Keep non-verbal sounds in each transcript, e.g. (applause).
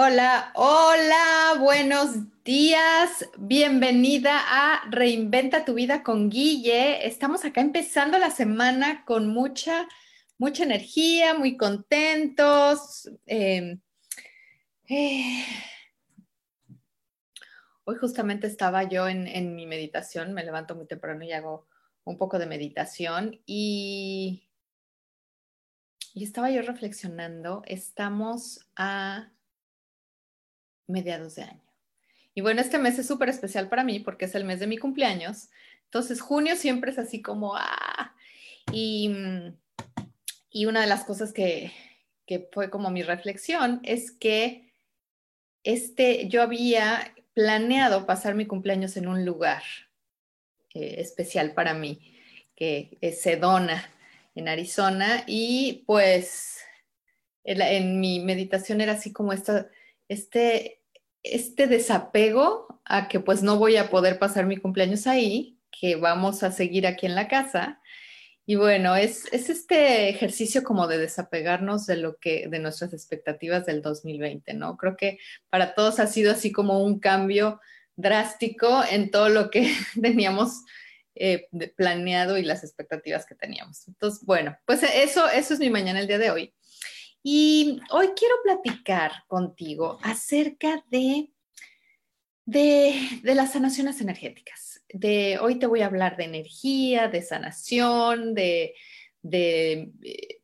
Hola, hola, buenos días. Bienvenida a Reinventa tu vida con Guille. Estamos acá empezando la semana con mucha, mucha energía, muy contentos. Em, eh, hoy justamente estaba yo en, en mi meditación, me levanto muy temprano y hago un poco de meditación y, y estaba yo reflexionando, estamos a mediados de año. Y bueno, este mes es súper especial para mí porque es el mes de mi cumpleaños. Entonces, junio siempre es así como, ah, y, y una de las cosas que, que fue como mi reflexión es que este, yo había planeado pasar mi cumpleaños en un lugar eh, especial para mí, que es Sedona, en Arizona, y pues en, en mi meditación era así como esta, este este desapego a que pues no voy a poder pasar mi cumpleaños ahí, que vamos a seguir aquí en la casa. Y bueno, es, este ejercicio como de desapegarnos de lo que, de nuestras expectativas del 2020, ¿no? Creo que para todos ha sido así como un cambio drástico en todo lo que (laughs) teníamos eh, planeado y las expectativas que teníamos. Entonces, bueno, pues eso, eso es mi mañana el día de hoy. Y hoy quiero platicar contigo acerca de, de, las sanaciones energéticas. De, hoy te voy a hablar de energía, de sanación, de, de, de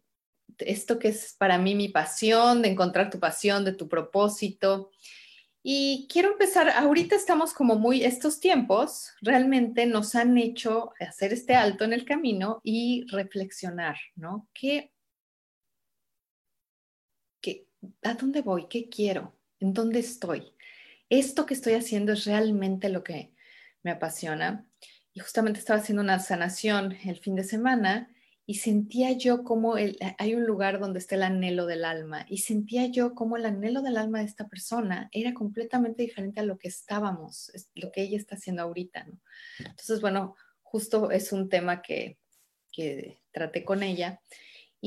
esto que es para mí mi pasión, de encontrar tu pasión, de tu propósito. Y quiero empezar, ahorita estamos como muy, estos tiempos realmente nos han hecho hacer este alto en el camino y reflexionar, ¿no? ¿Qué, ¿a dónde voy? ¿Qué quiero? ¿En dónde estoy? Esto que estoy haciendo es realmente lo que me apasiona. Y justamente estaba haciendo una sanación el fin de semana y sentía yo como hay un lugar donde está el anhelo del alma y sentía yo como el anhelo del alma de esta persona era completamente diferente a lo que estábamos, lo que ella está haciendo ahorita. ¿no? Entonces, bueno, justo es un tema que, que traté con ella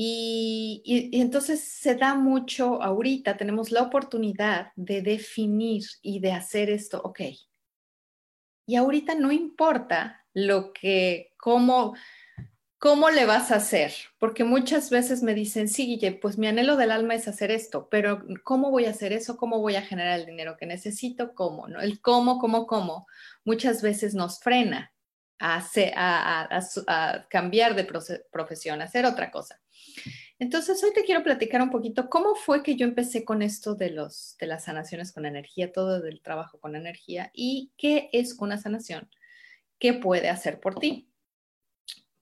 y, entonces se da mucho ahorita, tenemos la oportunidad de definir y de hacer esto, ok. Y ahorita no importa lo que, cómo, cómo le vas a hacer, porque muchas veces me dicen, sí, Guille, pues mi anhelo del alma es hacer esto, pero ¿cómo voy a hacer eso? ¿Cómo voy a generar el dinero que necesito? ¿Cómo? ¿no? El cómo, cómo, cómo, muchas veces nos frena a, a, cambiar de profesión, hacer otra cosa. Entonces, hoy te quiero platicar un poquito cómo fue que yo empecé con esto de, los, de las sanaciones con energía, todo del trabajo con energía y qué es una sanación, qué puede hacer por ti.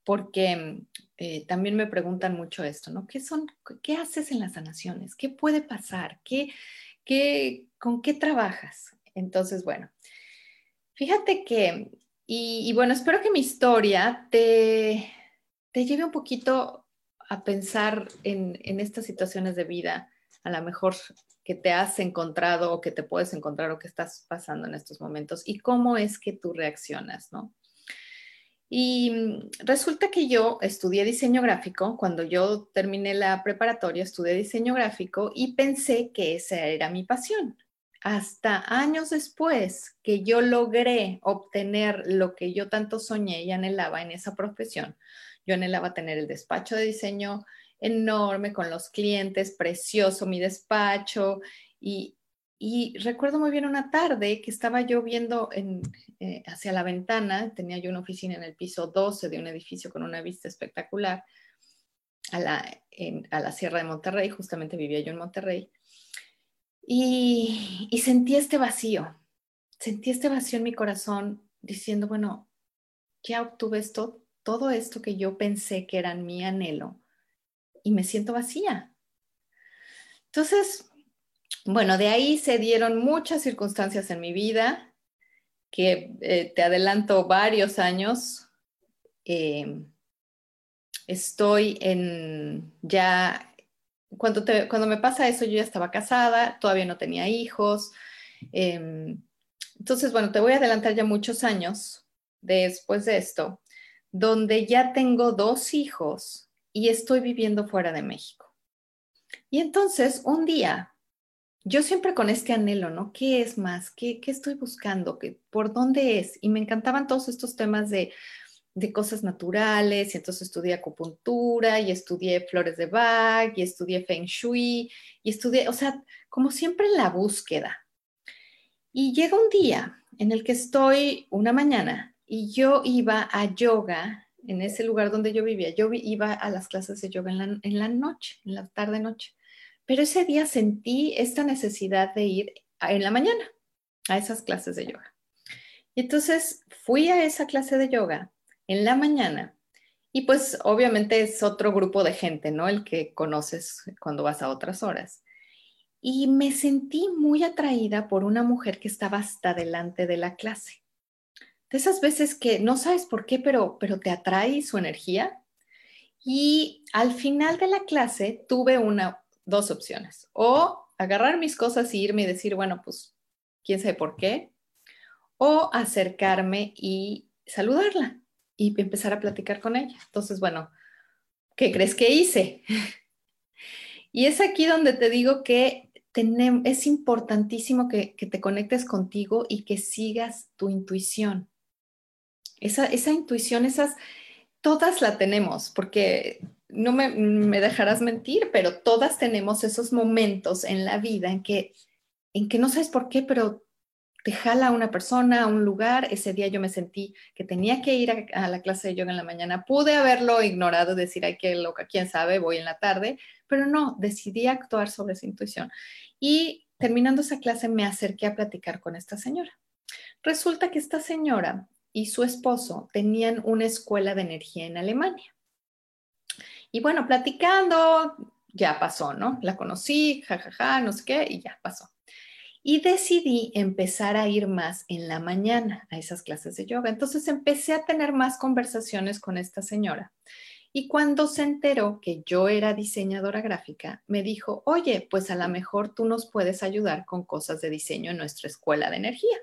Porque eh, también me preguntan mucho esto, ¿no? ¿Qué, son, ¿Qué haces en las sanaciones? ¿Qué puede pasar? ¿Qué, qué, ¿Con qué trabajas? Entonces, bueno, fíjate que, y, y bueno, espero que mi historia te, te lleve un poquito a pensar en, estas situaciones de vida, a lo mejor que te has encontrado o que te puedes encontrar o que estás pasando en estos momentos y cómo es que tú reaccionas, ¿no? Y mm, resulta que yo estudié diseño gráfico, cuando yo terminé la preparatoria, estudié diseño gráfico y pensé que esa era mi pasión. Hasta años después que yo logré obtener lo que yo tanto soñé y anhelaba en esa profesión, yo anhelaba tener el despacho de diseño enorme con los clientes, precioso mi despacho y, recuerdo muy bien una tarde que estaba yo viendo eh, hacia la ventana, tenía yo una oficina en el piso 12 de un edificio con una vista espectacular a la, a la Sierra de Monterrey, justamente vivía yo en Monterrey, y, y sentí este vacío, sentí este vacío en mi corazón diciendo, bueno, ya obtuve esto, todo esto que yo pensé que era mi anhelo y me siento vacía. Entonces, bueno, de ahí se dieron muchas circunstancias en mi vida que eh, te adelanto varios años. Eh, estoy en ya, cuando, cuando me pasa eso, yo ya estaba casada, todavía no tenía hijos. Em, entonces, bueno, te voy a adelantar ya muchos años después de esto, donde ya tengo dos hijos y estoy viviendo fuera de México. Y entonces, un día, yo siempre con este anhelo, ¿no? ¿Qué es más? ¿Qué, qué estoy buscando? ¿Qué, ¿Por dónde es? Y me encantaban todos estos temas de, de cosas naturales, y entonces estudié acupuntura, y estudié flores de Bach, y estudié Feng Shui, y estudié, o sea, como siempre la búsqueda. Y llega un día en el que estoy una mañana y yo iba a yoga en ese lugar donde yo vivía. Yo iba a las clases de yoga en la, noche, en la tarde-noche. Pero ese día sentí esta necesidad de ir en la mañana a esas clases de yoga. Y entonces fui a esa clase de yoga en la mañana y pues obviamente es otro grupo de gente, ¿no? El que conoces cuando vas a otras horas y me sentí muy atraída por una mujer que estaba hasta delante de la clase. De esas veces que no sabes por qué, pero, pero te atrae su energía. Y al final de la clase tuve una, dos opciones. O agarrar mis cosas y irme y decir, bueno, pues quién sabe por qué. O acercarme y saludarla y empezar a platicar con ella. Entonces, bueno, ¿qué crees que hice? (laughs) y es aquí donde te digo que es importantísimo que, te conectes contigo y que sigas tu intuición. Esa, esa intuición, esas, todas la tenemos, porque no me, me, dejarás mentir, pero todas tenemos esos momentos en la vida en que, en que no sabes por qué, pero te jala a una persona, a un lugar. Ese día yo me sentí que tenía que ir a, a la clase de yoga en la mañana. Pude haberlo ignorado, decir, ay, qué loca, quién sabe, voy en la tarde, pero no, decidí actuar sobre esa intuición. Y terminando esa clase me acerqué a platicar con esta señora. Resulta que esta señora y su esposo tenían una escuela de energía en Alemania. Y bueno, platicando, ya pasó, ¿no? La conocí, jajaja, ja, ja, no sé qué, y ya pasó. Y decidí empezar a ir más en la mañana a esas clases de yoga. Entonces empecé a tener más conversaciones con esta señora. Y cuando se enteró que yo era diseñadora gráfica, me dijo, oye, pues a lo mejor tú nos puedes ayudar con cosas de diseño en nuestra escuela de energía.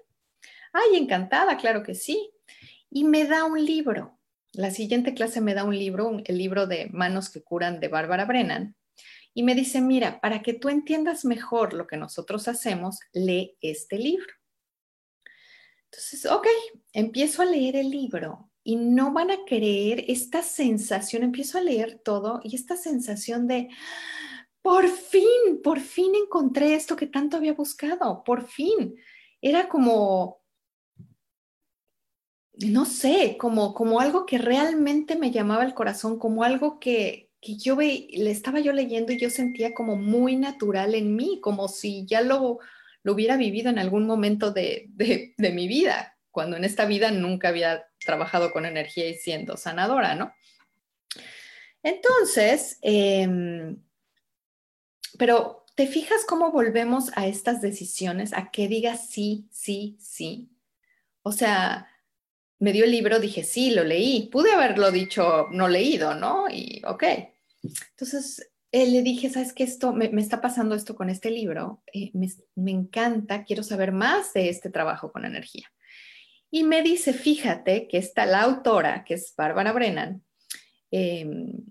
Ay, encantada, claro que sí. Y me da un libro. La siguiente clase me da un libro, el libro de Manos que curan de Bárbara Brennan. Y me dice, mira, para que tú entiendas mejor lo que nosotros hacemos, lee este libro. Entonces, ok, empiezo a leer el libro y no van a creer esta sensación, empiezo a leer todo y esta sensación de, por fin, por fin encontré esto que tanto había buscado, por fin. Era como, no sé, como, como algo que realmente me llamaba el corazón, como algo que, que yo le estaba yo leyendo y yo sentía como muy natural en mí, como si ya lo, lo hubiera vivido en algún momento de, de, de mi vida, cuando en esta vida nunca había trabajado con energía y siendo sanadora, ¿no? Entonces, em, pero ¿te fijas cómo volvemos a estas decisiones? A que digas sí, sí, sí. O sea, me dio el libro, dije sí, lo leí. Pude haberlo dicho no leído, ¿no? Y ok. Entonces, eh, le dije, ¿sabes qué? Esto, me, está pasando esto con este libro. Eh, me, me encanta, quiero saber más de este trabajo con energía. Y me dice, fíjate que está la autora, que es Bárbara Brennan, em,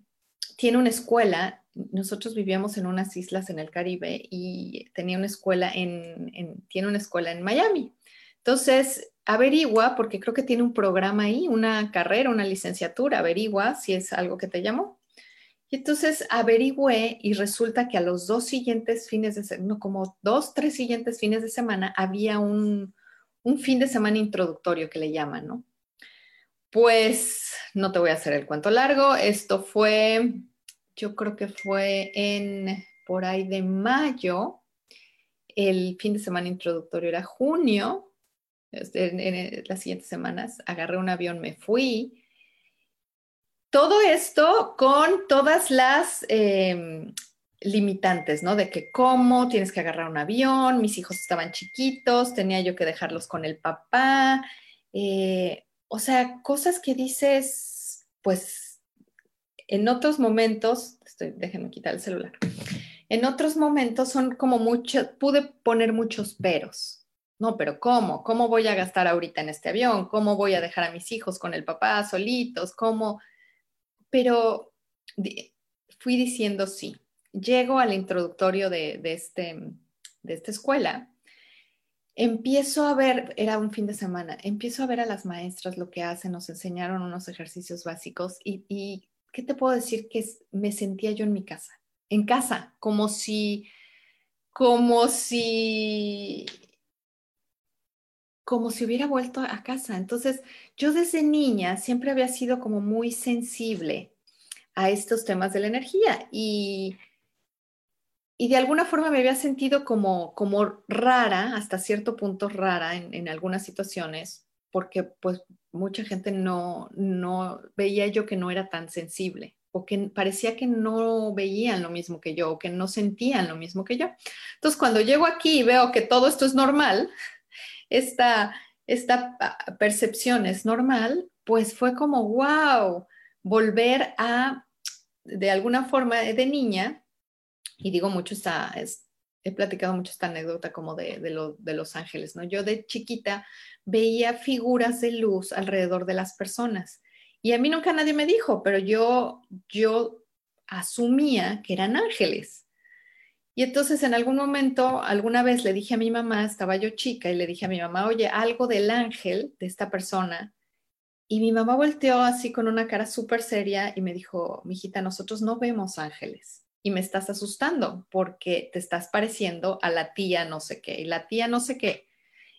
tiene una escuela, nosotros vivíamos en unas islas en el Caribe y tenía una escuela en, tiene una escuela en Miami. Entonces, averigua, porque creo que tiene un programa ahí, una carrera, una licenciatura, averigua si es algo que te llamó. Y entonces averigüé y resulta que a los dos siguientes fines de semana, no, como dos, tres siguientes fines de semana, había un, un fin de semana introductorio que le llaman, ¿no? Pues no te voy a hacer el cuento largo, esto fue, yo creo que fue en por ahí de mayo, el fin de semana introductorio era junio, este, en, las siguientes semanas agarré un avión, me fui, todo esto con todas las em, limitantes, ¿no? De que cómo tienes que agarrar un avión, mis hijos estaban chiquitos, tenía yo que dejarlos con el papá, eh, o sea, cosas que dices, pues, en otros momentos, estoy, déjenme quitar el celular, en otros momentos son como mucho, pude poner muchos peros. No, pero ¿cómo? ¿Cómo voy a gastar ahorita en este avión? ¿Cómo voy a dejar a mis hijos con el papá solitos? ¿Cómo? pero fui diciendo sí. Llego al introductorio de, este, de esta escuela, empiezo a ver, era un fin de semana, empiezo a ver a las maestras lo que hacen, nos enseñaron unos ejercicios básicos y, ¿qué te puedo decir? Que me sentía yo en mi casa, en casa, como si, como si, como si hubiera vuelto a casa. Entonces, yo desde niña siempre había sido como muy sensible a estos temas de la energía y, y de alguna forma me había sentido como, como rara, hasta cierto punto rara en, algunas situaciones, porque pues mucha gente no, no veía yo que no era tan sensible o que parecía que no veían lo mismo que yo o que no sentían lo mismo que yo. Entonces, cuando llego aquí y veo que todo esto es normal, esta, esta percepción es normal, pues fue como, wow, volver a, de alguna forma, de niña, y digo mucho esta, he platicado mucho esta anécdota como de, de, Los Ángeles, ¿no? Yo de chiquita veía figuras de luz alrededor de las personas. Y a mí nunca nadie me dijo, pero yo, yo asumía que eran ángeles. Y entonces en algún momento, alguna vez le dije a mi mamá, estaba yo chica, y le dije a mi mamá, oye, algo del ángel de esta persona. Y mi mamá volteó así con una cara súper seria y me dijo, mijita, nosotros no vemos ángeles y me estás asustando porque te estás pareciendo a la tía no sé qué. Y la tía no sé qué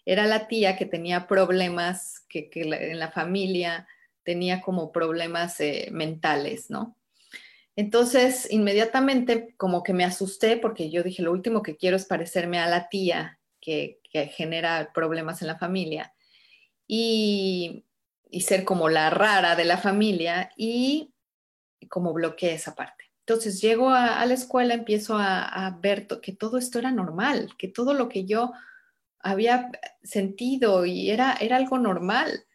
era la tía que tenía problemas, que, en la familia tenía como problemas eh, mentales, ¿no? Entonces, inmediatamente como que me asusté porque yo dije, lo último que quiero es parecerme a la tía que, genera problemas en la familia y, ser como la rara de la familia y como bloqueé esa parte. Entonces llego a, la escuela, empiezo a, ver que todo esto era normal, que todo lo que yo había sentido y era, era algo normal.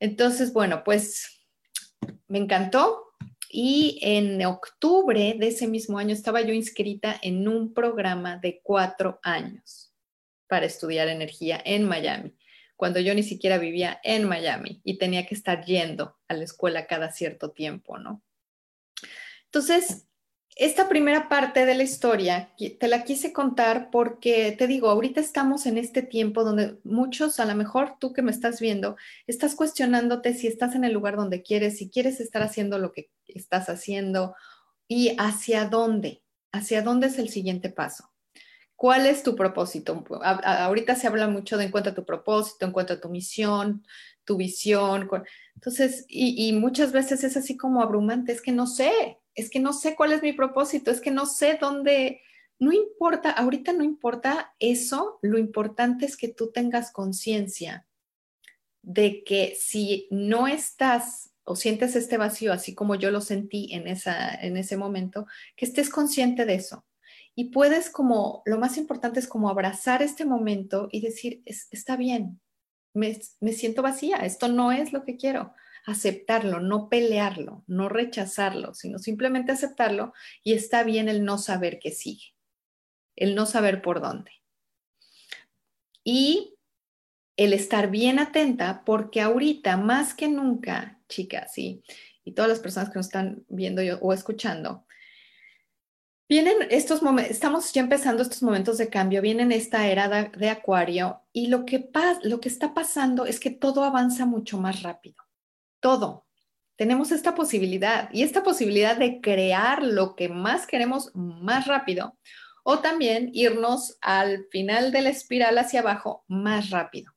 Entonces, bueno, pues me encantó, y en octubre de ese mismo año estaba yo inscrita en un programa de cuatro años para estudiar energía en Miami, cuando yo ni siquiera vivía en Miami y tenía que estar yendo a la escuela cada cierto tiempo, ¿no? Entonces, esta primera parte de la historia te la quise contar porque te digo, ahorita estamos en este tiempo donde muchos, a lo mejor tú que me estás viendo, estás cuestionándote si estás en el lugar donde quieres, si quieres estar haciendo lo que estás haciendo y hacia dónde, hacia dónde es el siguiente paso. ¿Cuál es tu propósito? ahorita se habla mucho de encuentra tu propósito, encuentra tu misión, tu visión. Entonces, y, y muchas veces es así como abrumante, es que no sé, es que no sé cuál es mi propósito, es que no sé dónde, no importa, ahorita no importa eso, lo importante es que tú tengas conciencia de que si no estás o sientes este vacío, así como yo lo sentí en, esa, en ese momento, que estés consciente de eso. Y puedes como, lo más importante es como abrazar este momento y decir, está bien, me, me siento vacía, esto no es lo que quiero aceptarlo, no pelearlo, no rechazarlo, sino simplemente aceptarlo y está bien el no saber qué sigue, el no saber por dónde. Y el estar bien atenta porque ahorita más que nunca, chicas, y todas las personas que nos están viendo o escuchando, Vienen estos momentos, estamos ya empezando estos momentos de cambio, vienen esta era de, de acuario y lo que, lo que está pasando es que todo avanza mucho más rápido todo. tenemos esta posibilidad y esta posibilidad de crear lo que más queremos más rápido o también irnos al final de la espiral hacia abajo más rápido.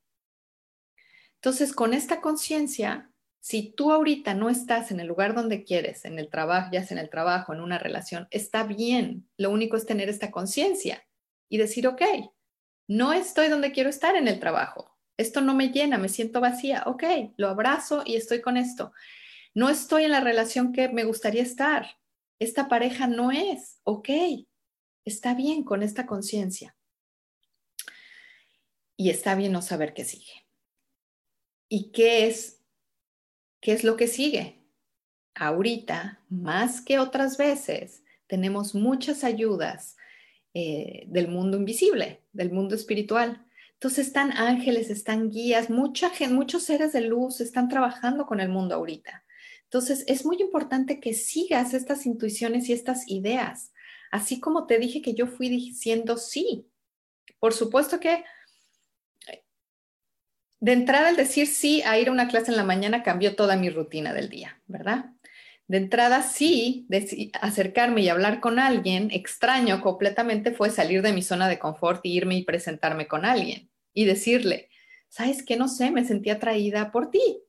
Entonces, con esta conciencia, si tú ahorita no estás en el lugar donde quieres, en el trabajo, ya sea en el trabajo, en una relación, está bien. Lo único es tener esta conciencia y decir, ok, no estoy donde quiero estar en el trabajo. Esto no me llena, me siento vacía. Ok, lo abrazo y estoy con esto. No estoy en la relación que me gustaría estar. Esta pareja no es. Ok, está bien con esta conciencia. Y está bien no saber qué sigue. ¿Y qué es, qué es lo que sigue? Ahorita, más que otras veces, tenemos muchas ayudas eh, del mundo invisible, del mundo espiritual. Entonces están ángeles, están guías, mucha muchos seres de luz están trabajando con el mundo ahorita. Entonces, es muy importante que sigas estas intuiciones y estas ideas, así como te dije que yo fui diciendo sí. Por supuesto que de entrada el decir sí a ir a una clase en la mañana cambió toda mi rutina del día, ¿verdad? De entrada sí, acercarme y hablar con alguien extraño completamente fue salir de mi zona de confort y irme y presentarme con alguien y decirle, ¿sabes qué? No sé, me sentí atraída por ti,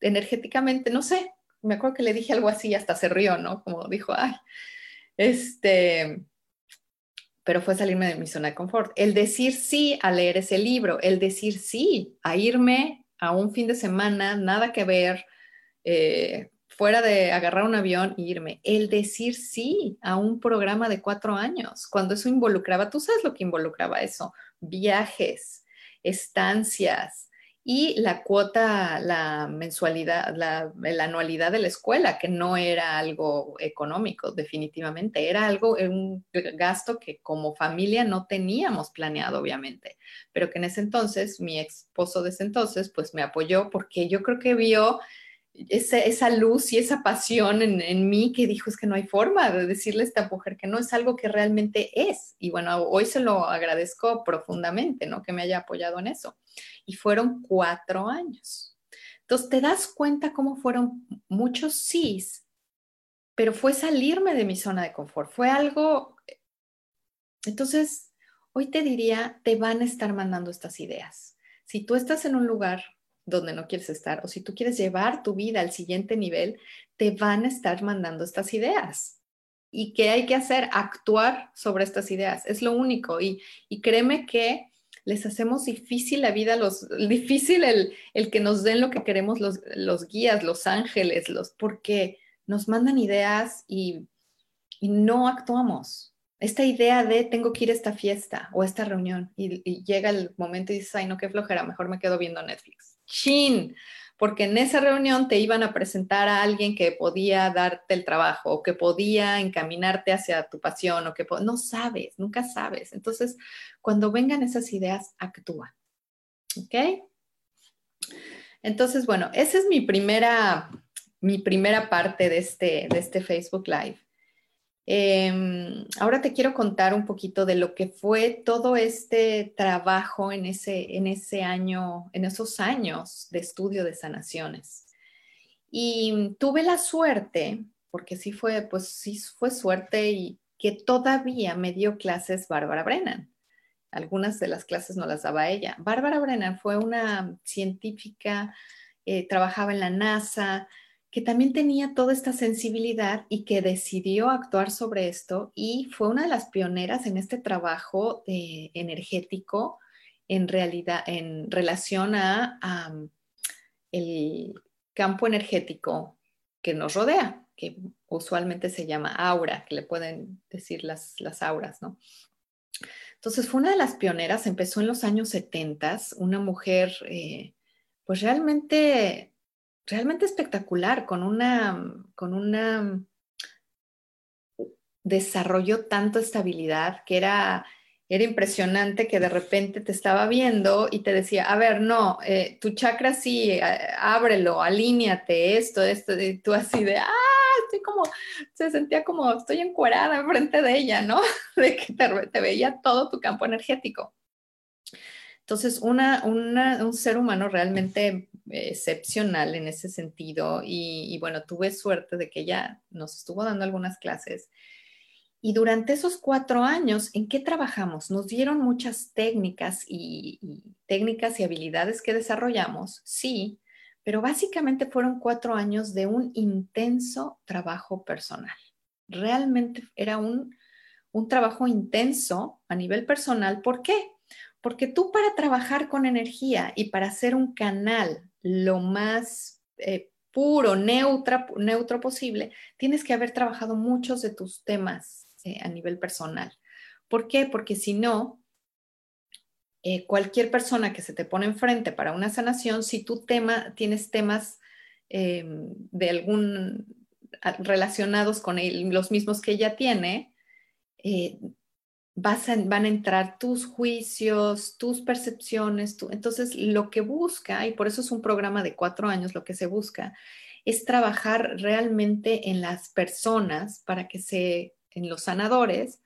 energéticamente, no sé, me acuerdo que le dije algo así hasta se rió, ¿no? Como dijo, ay, este, pero fue salirme de mi zona de confort. El decir sí a leer ese libro, el decir sí a irme a un fin de semana, nada que ver, eh, fuera de agarrar un avión e irme, el decir sí a un programa de cuatro años, cuando eso involucraba, tú sabes lo que involucraba eso, viajes, estancias, y la cuota, la mensualidad, la, anualidad de la escuela, que no era algo económico, definitivamente, era algo, un gasto que como familia no teníamos planeado, obviamente, pero que en ese entonces, mi esposo de ese entonces, pues me apoyó porque yo creo que vio esa, luz y esa pasión en, en, mí que dijo es que no hay forma de decirle a esta mujer que no es algo que realmente es. Y bueno, hoy se lo agradezco profundamente, ¿no? Que me haya apoyado en eso. Y fueron cuatro años. Entonces, te das cuenta cómo fueron muchos sís, pero fue salirme de mi zona de confort. Fue algo... Entonces, hoy te diría, te van a estar mandando estas ideas. Si tú estás en un lugar donde no quieres estar o si tú quieres llevar tu vida al siguiente nivel, te van a estar mandando estas ideas. ¿Y qué hay que hacer? Actuar sobre estas ideas. Es lo único. Y, créeme que les hacemos difícil la vida, los, (laughs) difícil el, que nos den lo que queremos los, los guías, los ángeles, los, porque nos mandan ideas y, y no actuamos esta idea de tengo que ir a esta fiesta o a esta reunión y, llega el momento y dices, ay, no, qué flojera, mejor me quedo viendo Netflix. Chin, porque en esa reunión te iban a presentar a alguien que podía darte el trabajo o que podía encaminarte hacia tu pasión o que no sabes, nunca sabes. Entonces, cuando vengan esas ideas, actúa. ¿Ok? Entonces, bueno, esa es mi primera, mi primera parte de este, de este Facebook Live. Em, ahora te quiero contar un poquito de lo que fue todo este trabajo en ese, en ese año, en esos años de estudio de sanaciones. Y tuve la suerte, porque sí fue, pues sí fue suerte y que todavía me dio clases Bárbara Brennan. Algunas de las clases no las daba ella. Bárbara Brennan fue una científica, eh, trabajaba en la NASA, que también tenía toda esta sensibilidad y que decidió actuar sobre esto y fue una de las pioneras en este trabajo energético en realidad en relación a, el campo energético que nos rodea, que usualmente se llama aura, que le pueden decir las, las auras, ¿no? Entonces fue una de las pioneras, empezó en los años 70, una mujer eh, pues realmente realmente espectacular, con una, con una, desarrolló tanto estabilidad que era, era impresionante que de repente te estaba viendo y te decía, a ver, no, eh, tu chakra sí, ábrelo, alíñate, esto, esto, y tú así de, ah, estoy como, se sentía como, estoy encuerada enfrente de ella, ¿no? (laughs) De que te, veía todo tu campo energético. Entonces, una, un ser humano realmente excepcional en ese sentido y, bueno, tuve suerte de que ella nos estuvo dando algunas clases. Y durante esos cuatro años, ¿en qué trabajamos? Nos dieron muchas técnicas y, técnicas y habilidades que desarrollamos, sí, pero básicamente fueron cuatro años de un intenso trabajo personal. Realmente era un, un trabajo intenso a nivel personal. ¿Por qué? Porque tú para trabajar con energía y para hacer un canal lo más eh, puro, neutro posible, tienes que haber trabajado muchos de tus temas eh, a nivel personal. ¿Por qué? Porque si no, eh, cualquier persona que se te pone enfrente para una sanación, si tú tema, tienes temas de algún relacionados con los mismos que ella tiene, van a entrar tus juicios, tus percepciones. entonces, lo que busca, y por eso es un programa de cuatro años, lo que se busca es trabajar realmente en las personas para que se, en los sanadores,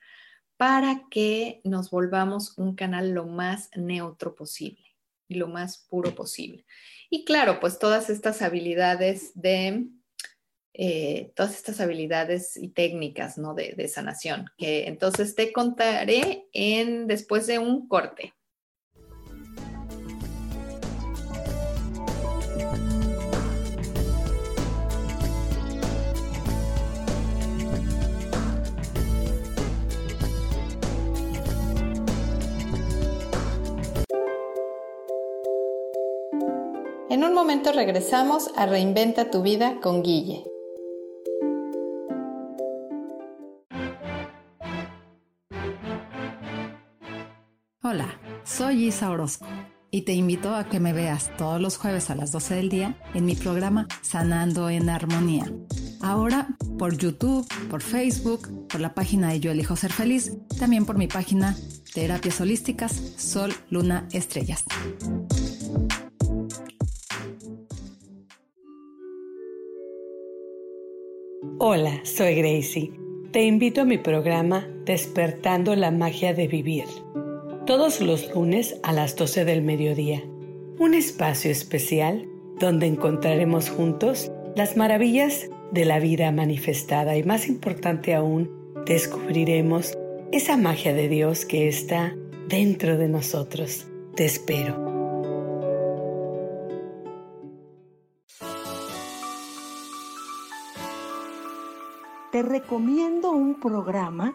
para que nos volvamos un canal lo más neutro posible y lo más puro posible. Y claro, pues todas estas habilidades de eh, todas estas habilidades y técnicas ¿no? de, sanación, que entonces te contaré en, después de un corte. En un momento regresamos a Reinventa tu vida con Guille. Soy Isa Orozco y te invito a que me veas todos los jueves a las 12 del día en mi programa Sanando en Armonía. Ahora por YouTube, por Facebook, por la página de Yo Elijo Ser Feliz, también por mi página Terapias Holísticas Sol, Luna, Estrellas. Hola, soy Gracie. Te invito a mi programa Despertando la Magia de Vivir todos los lunes a las 12 del mediodía. Un espacio especial donde encontraremos juntos las maravillas de la vida manifestada y más importante aún, descubriremos esa magia de Dios que está dentro de nosotros. Te espero. Te recomiendo un programa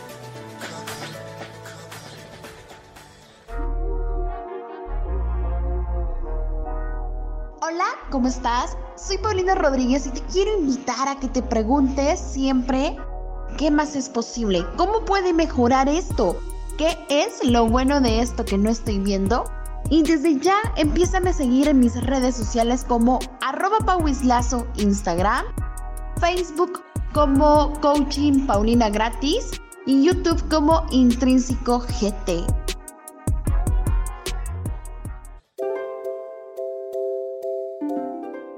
¿Cómo estás? Soy Paulina Rodríguez y te quiero invitar a que te preguntes siempre qué más es posible, cómo puede mejorar esto, qué es lo bueno de esto que no estoy viendo. Y desde ya empieza a seguir en mis redes sociales como arroba pauislazo Instagram, Facebook como Coaching Paulina Gratis y YouTube como Intrínseco GT.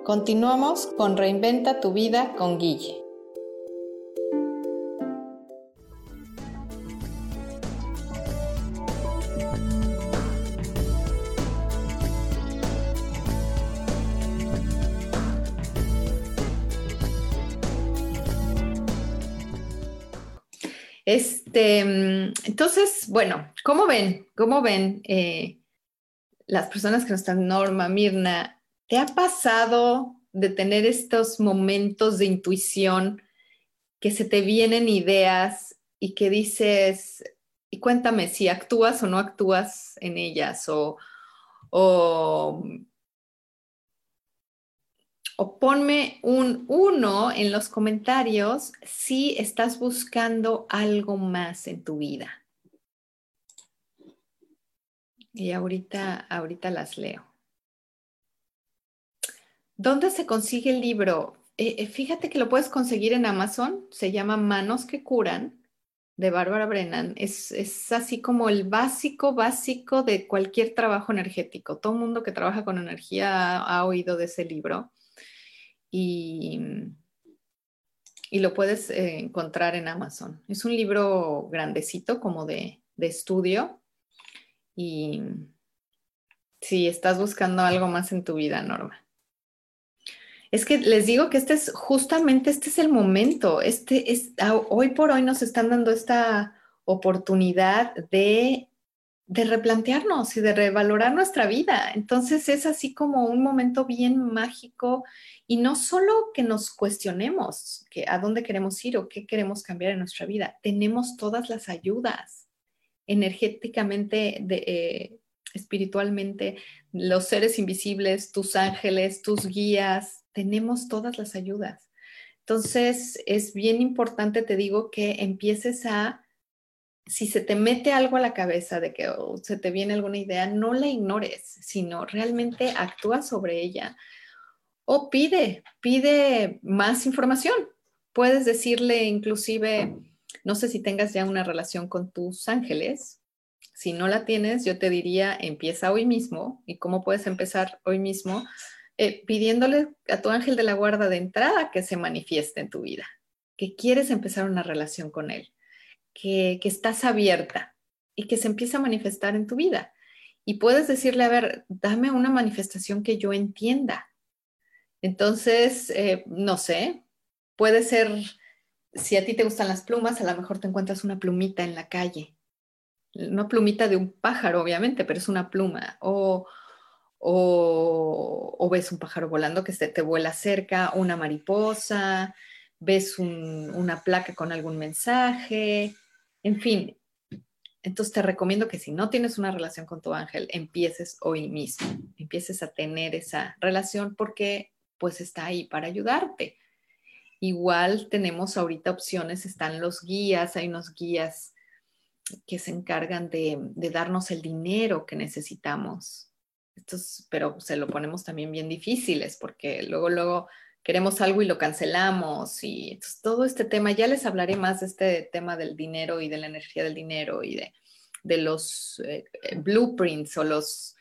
Continuamos con Reinventa tu vida con Guille. Este, entonces, bueno, ¿cómo ven? ¿Cómo ven eh, las personas que nos están, Norma, Mirna, ¿Te ha pasado de tener estos momentos de intuición que se te vienen ideas y que dices, y cuéntame si actúas o no actúas en ellas o, o, ponme un uno en los comentarios si estás buscando algo más en tu vida. Y ahorita, ahorita las leo. ¿Dónde se consigue el libro? Eh, eh, fíjate que lo puedes conseguir en Amazon, se llama Manos que curan de Bárbara Brennan. Es, así como el básico, básico de cualquier trabajo energético. Todo mundo que trabaja con energía ha, oído de ese libro. Y, y lo puedes eh, encontrar en Amazon. Es un libro grandecito, como de, de estudio. Y si estás buscando algo más en tu vida, Norma. Es que les digo que este es justamente, este es el momento, este es, hoy por hoy nos están dando esta oportunidad de, replantearnos y de revalorar nuestra vida. Entonces es así como un momento bien mágico y no solo que nos cuestionemos que a dónde queremos ir o qué queremos cambiar en nuestra vida, tenemos todas las ayudas energéticamente, eh, espiritualmente, los seres invisibles, tus ángeles, tus guías, tenemos todas las ayudas. Entonces, es bien importante, te digo, que empieces a, si se te mete algo a la cabeza de que se te viene alguna idea, no la ignores, sino realmente actúa sobre ella o pide, pide más información. Puedes decirle inclusive, no sé si tengas ya una relación con tus ángeles. Si no la tienes, yo te diría, empieza hoy mismo. ¿Y cómo puedes empezar hoy mismo? Eh, pidiéndole a tu ángel de la guarda de entrada que se manifieste en tu vida, que quieres empezar una relación con él, que, que estás abierta y que se empiece a manifestar en tu vida. Y puedes decirle, a ver, dame una manifestación que yo entienda. Entonces, eh, no sé, puede ser, si a ti te gustan las plumas, a lo mejor te encuentras una plumita en la calle. No plumita de un pájaro, obviamente, pero es una pluma. O, o, ves un pájaro volando que se te vuela cerca, una mariposa, ves una placa con algún mensaje, en fin. Entonces te recomiendo que si no tienes una relación con tu ángel, empieces hoy mismo, empieces a tener esa relación porque pues está ahí para ayudarte. Igual tenemos ahorita opciones, están los guías, hay unos guías que se encargan de darnos el dinero que necesitamos estos, pero se lo ponemos también bien difíciles porque luego, luego queremos algo y lo cancelamos y todo este tema, ya les hablaré más de este tema del dinero y de la energía del dinero y de, de los eh, eh, blueprints o los,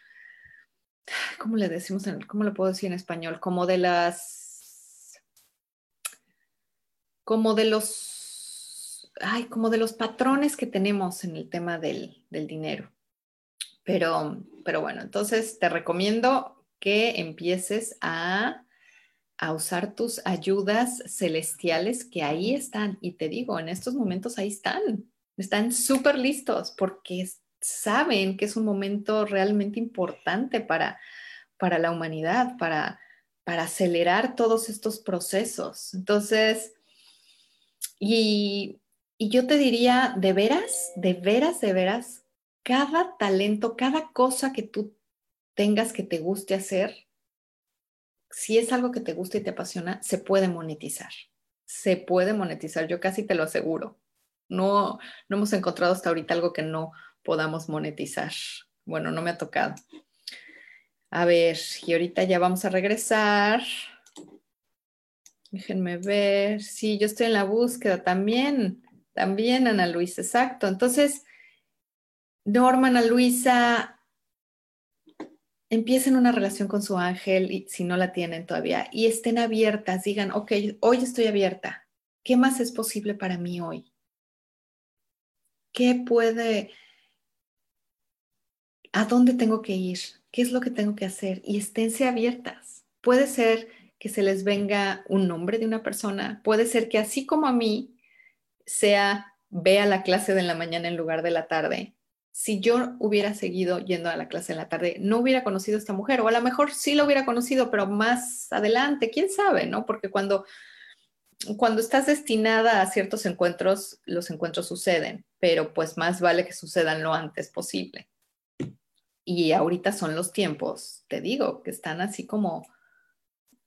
¿cómo le decimos, cómo lo puedo decir en español? Como de las, como de los, ay, como de los patrones que tenemos en el tema del, del dinero. Pero, pero bueno, entonces te recomiendo que empieces a, a usar tus ayudas celestiales que ahí están. Y te digo, en estos momentos ahí están. Están súper listos porque saben que es un momento realmente importante para, para la humanidad, para, para acelerar todos estos procesos. Entonces, y, y yo te diría, de veras, de veras, de veras, cada talento, cada cosa que tú tengas que te guste hacer, si es algo que te gusta y te apasiona, se puede monetizar. Se puede monetizar, yo casi te lo aseguro. No, no hemos encontrado hasta ahorita algo que no podamos monetizar. Bueno, no me ha tocado. A ver, y ahorita ya vamos a regresar. Déjenme ver. Sí, yo estoy en la búsqueda también. También, Ana Luisa, exacto. Entonces, Norman, a Luisa, empiecen una relación con su ángel y, si no la tienen todavía y estén abiertas, digan, ok, hoy estoy abierta. ¿Qué más es posible para mí hoy? ¿Qué puede, a dónde tengo que ir? ¿Qué es lo que tengo que hacer? Y esténse abiertas. Puede ser que se les venga un nombre de una persona, puede ser que así como a mí sea vea la clase de la mañana en lugar de la tarde, si yo hubiera seguido yendo a la clase en la tarde, no hubiera conocido a esta mujer, o a lo mejor sí lo hubiera conocido, pero más adelante, quién sabe, ¿no? Porque cuando cuando estás destinada a ciertos encuentros, los encuentros suceden, pero pues más vale que sucedan lo antes posible. Y ahorita son los tiempos, te digo, que están así como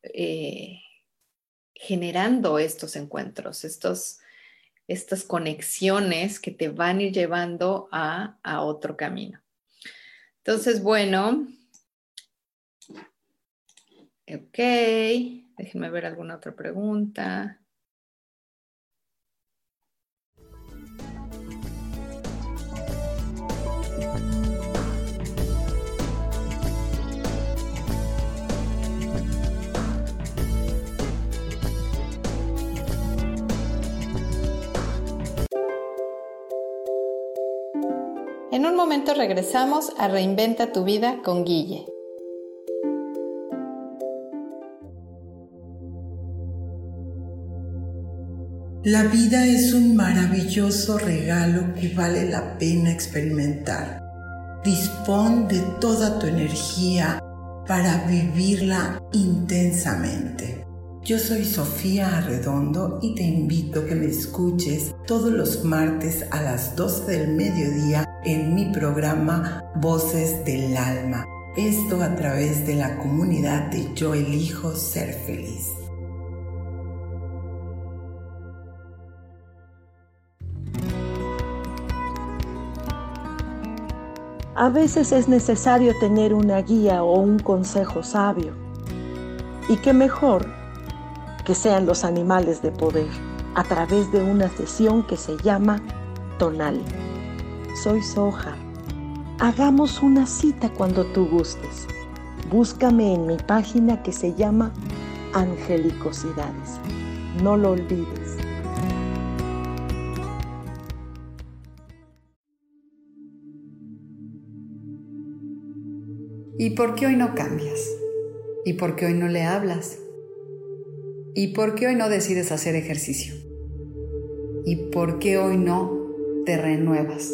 eh, generando estos encuentros, estos, estas conexiones que te van a ir llevando a, a otro camino. Entonces, bueno, ok, déjenme ver alguna otra pregunta. En un momento regresamos a Reinventa tu vida con Guille. La vida es un maravilloso regalo que vale la pena experimentar. Dispón de toda tu energía para vivirla intensamente. Yo soy Sofía Arredondo y te invito a que me escuches todos los martes a las 12 del mediodía en mi programa Voces del Alma. Esto a través de la comunidad de Yo elijo ser feliz. A veces es necesario tener una guía o un consejo sabio. Y qué mejor que sean los animales de poder a través de una sesión que se llama Tonal. Soy Soja. Hagamos una cita cuando tú gustes. Búscame en mi página que se llama Angelicosidades. No lo olvides. ¿Y por qué hoy no cambias? ¿Y por qué hoy no le hablas? ¿Y por qué hoy no decides hacer ejercicio? ¿Y por qué hoy no te renuevas?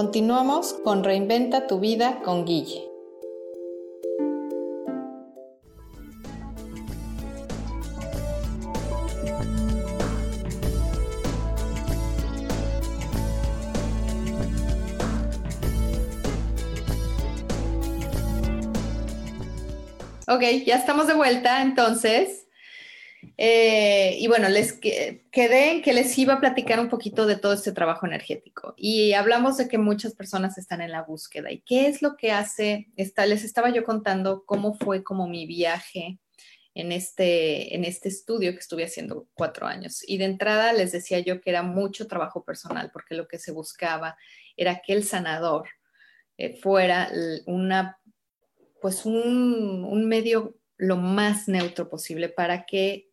Continuamos con Reinventa tu vida con Guille. Ok, ya estamos de vuelta entonces. Eh, y bueno, les quedé en que les iba a platicar un poquito de todo este trabajo energético. Y hablamos de que muchas personas están en la búsqueda. ¿Y qué es lo que hace? Esta, les estaba yo contando cómo fue como mi viaje en este, en este estudio que estuve haciendo cuatro años. Y de entrada les decía yo que era mucho trabajo personal, porque lo que se buscaba era que el sanador eh, fuera una, pues un, un medio lo más neutro posible para que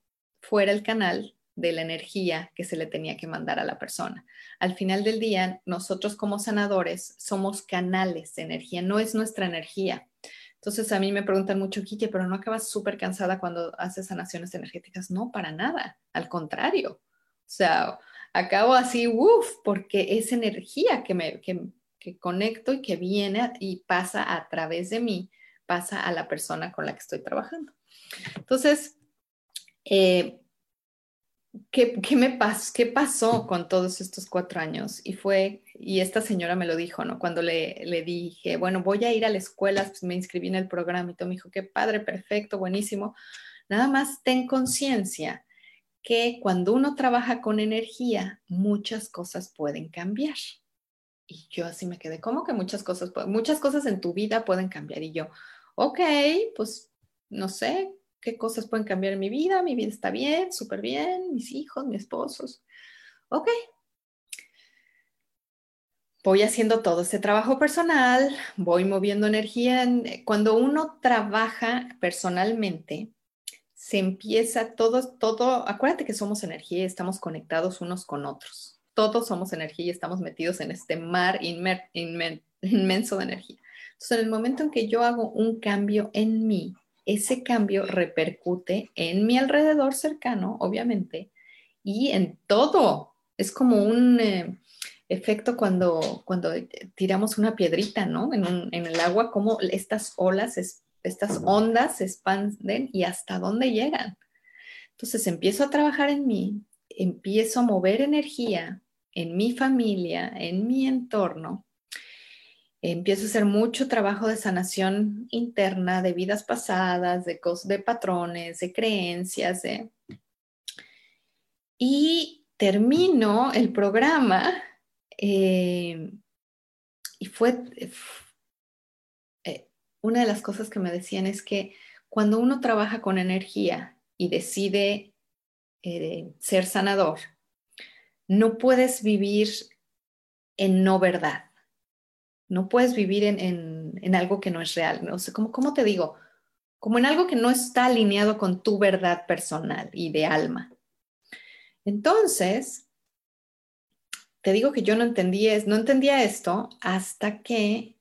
fuera el canal de la energía que se le tenía que mandar a la persona. Al final del día, nosotros como sanadores somos canales de energía, no es nuestra energía. Entonces a mí me preguntan mucho, Kike, pero no acabas súper cansada cuando haces sanaciones energéticas. No, para nada, al contrario. O sea, acabo así, uff, porque es energía que me que, que conecto y que viene y pasa a través de mí, pasa a la persona con la que estoy trabajando. Entonces, eh, ¿qué, me pasó, ¿qué pasó con todos estos cuatro años? Y fue, y esta señora me lo dijo, ¿no? Cuando le, le dije, bueno, voy a ir a la escuela, pues me inscribí en el programa y todo, me dijo, qué padre, perfecto, buenísimo. Nada más ten conciencia que cuando uno trabaja con energía, muchas cosas pueden cambiar. Y yo así me quedé, ¿cómo que muchas cosas? Muchas cosas en tu vida pueden cambiar. Y yo, ok, pues no sé, qué cosas pueden cambiar en mi vida, mi vida está bien, súper bien, mis hijos, mis esposos. Ok. Voy haciendo todo este trabajo personal, voy moviendo energía. Cuando uno trabaja personalmente, se empieza todo, todo, acuérdate que somos energía y estamos conectados unos con otros. Todos somos energía y estamos metidos en este mar inmenso de energía. Entonces, en el momento en que yo hago un cambio en mí, ese cambio repercute en mi alrededor cercano, obviamente, y en todo. Es como un eh, efecto cuando, cuando tiramos una piedrita, ¿no? En, en el agua, como estas olas es, estas ondas se expanden y hasta dónde llegan. Entonces empiezo a trabajar en mí, empiezo a mover energía en mi familia, en mi entorno, empiezo a hacer mucho trabajo de sanación interna, de vidas pasadas, de, de patrones, de creencias, y termino el programa eh, y fue, una de las cosas que me decían es que cuando uno trabaja con energía y decide eh, ser sanador, no puedes vivir en no verdad. No puedes vivir en, algo que no es real. No sé, ¿cómo, ¿cómo te digo? Como en algo que no está alineado con tu verdad personal y de alma. Entonces, te digo que yo no entendía, no entendía esto hasta que